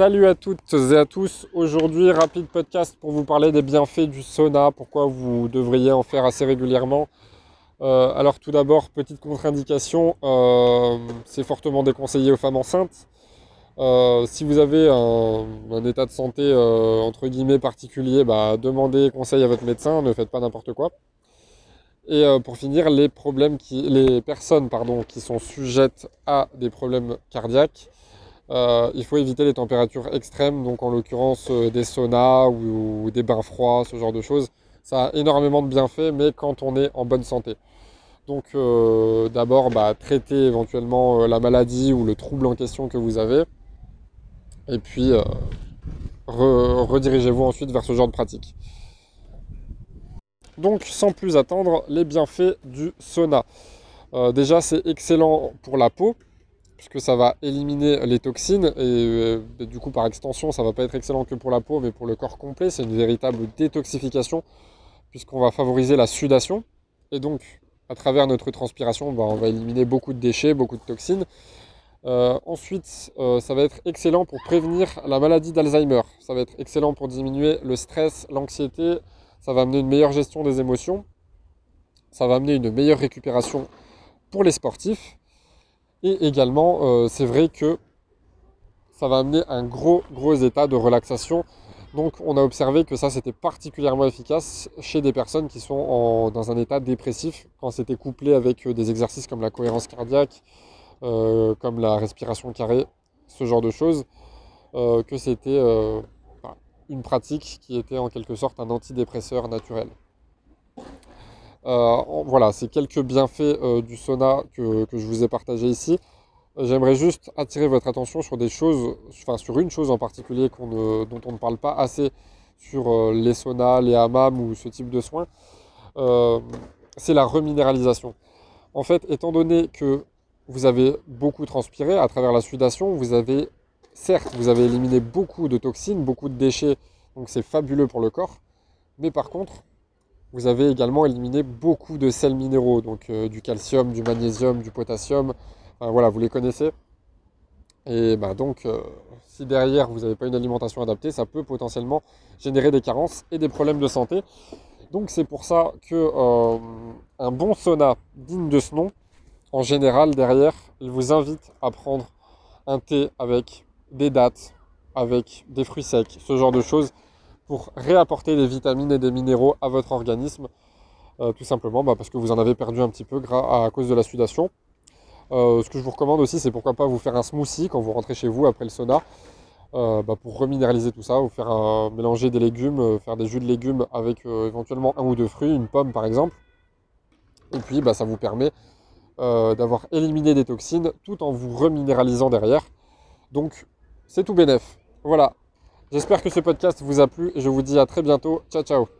Salut à toutes et à tous. Aujourd'hui, rapide podcast pour vous parler des bienfaits du sauna, pourquoi vous devriez en faire assez régulièrement. Euh, alors tout d'abord, petite contre-indication, euh, c'est fortement déconseillé aux femmes enceintes. Euh, si vous avez un, état de santé entre guillemets particulier, bah, demandez conseil à votre médecin, ne faites pas n'importe quoi. Et pour finir, les, problèmes les personnes pardon, qui sont sujettes à des problèmes cardiaques, euh, il faut éviter les températures extrêmes, donc en l'occurrence euh, des saunas ou, des bains froids, ce genre de choses. Ça a énormément de bienfaits, mais quand on est en bonne santé. Donc euh, d'abord, bah, traitez éventuellement la maladie ou le trouble en question que vous avez. Et puis, redirigez-vous ensuite vers ce genre de pratique. Donc sans plus attendre, les bienfaits du sauna. déjà, c'est excellent pour la peau puisque ça va éliminer les toxines euh, et, du coup par extension ça va pas être excellent que pour la peau mais pour le corps complet c'est une véritable détoxification puisqu'on va favoriser la sudation. Et donc à travers notre transpiration bah, on va éliminer beaucoup de déchets, beaucoup de toxines. Euh, ensuite euh, ça va être excellent pour prévenir la maladie d'Alzheimer, ça va être excellent pour diminuer le stress, l'anxiété, ça va amener une meilleure gestion des émotions, ça va amener une meilleure récupération pour les sportifs et également, euh, c'est vrai que ça va amener un gros, gros état de relaxation. Donc on a observé que ça c'était particulièrement efficace chez des personnes qui sont dans un état dépressif, quand c'était couplé avec euh, des exercices comme la cohérence cardiaque, euh, comme la respiration carrée, ce genre de choses, que c'était une pratique qui était en quelque sorte un antidépresseur naturel. Euh, voilà, c'est quelques bienfaits euh, du sauna que, je vous ai partagé ici. J'aimerais juste attirer votre attention sur des choses, enfin sur une chose en particulier dont on ne parle pas assez sur euh, les saunas, les hammams ou ce type de soins. c'est la reminéralisation. En fait, étant donné que vous avez beaucoup transpiré à travers la sudation, vous avez, certes, éliminé beaucoup de toxines, beaucoup de déchets, donc c'est fabuleux pour le corps. Mais par contre, vous avez également éliminé beaucoup de sels minéraux, donc euh, du calcium, du magnésium, du potassium. voilà, vous les connaissez. Et bah, donc, euh, si derrière vous n'avez pas une alimentation adaptée, ça peut potentiellement générer des carences et des problèmes de santé. Donc c'est pour ça que euh, un bon sauna digne de ce nom, en général derrière, il vous invite à prendre un thé avec des dattes, avec des fruits secs, ce genre de choses pour réapporter des vitamines et des minéraux à votre organisme. Euh, tout simplement bah, parce que vous en avez perdu un petit peu à cause de la sudation. Euh, ce que je vous recommande aussi, c'est pourquoi pas vous faire un smoothie quand vous rentrez chez vous après le sauna. Euh, bah, pour reminéraliser tout ça, vous faire un, mélanger des légumes, faire des jus de légumes avec éventuellement un ou deux fruits, une pomme par exemple. Et puis bah, ça vous permet d'avoir éliminé des toxines tout en vous reminéralisant derrière. Donc c'est tout bénef. Voilà, J'espère que ce podcast vous a plu et je vous dis à très bientôt. Ciao ciao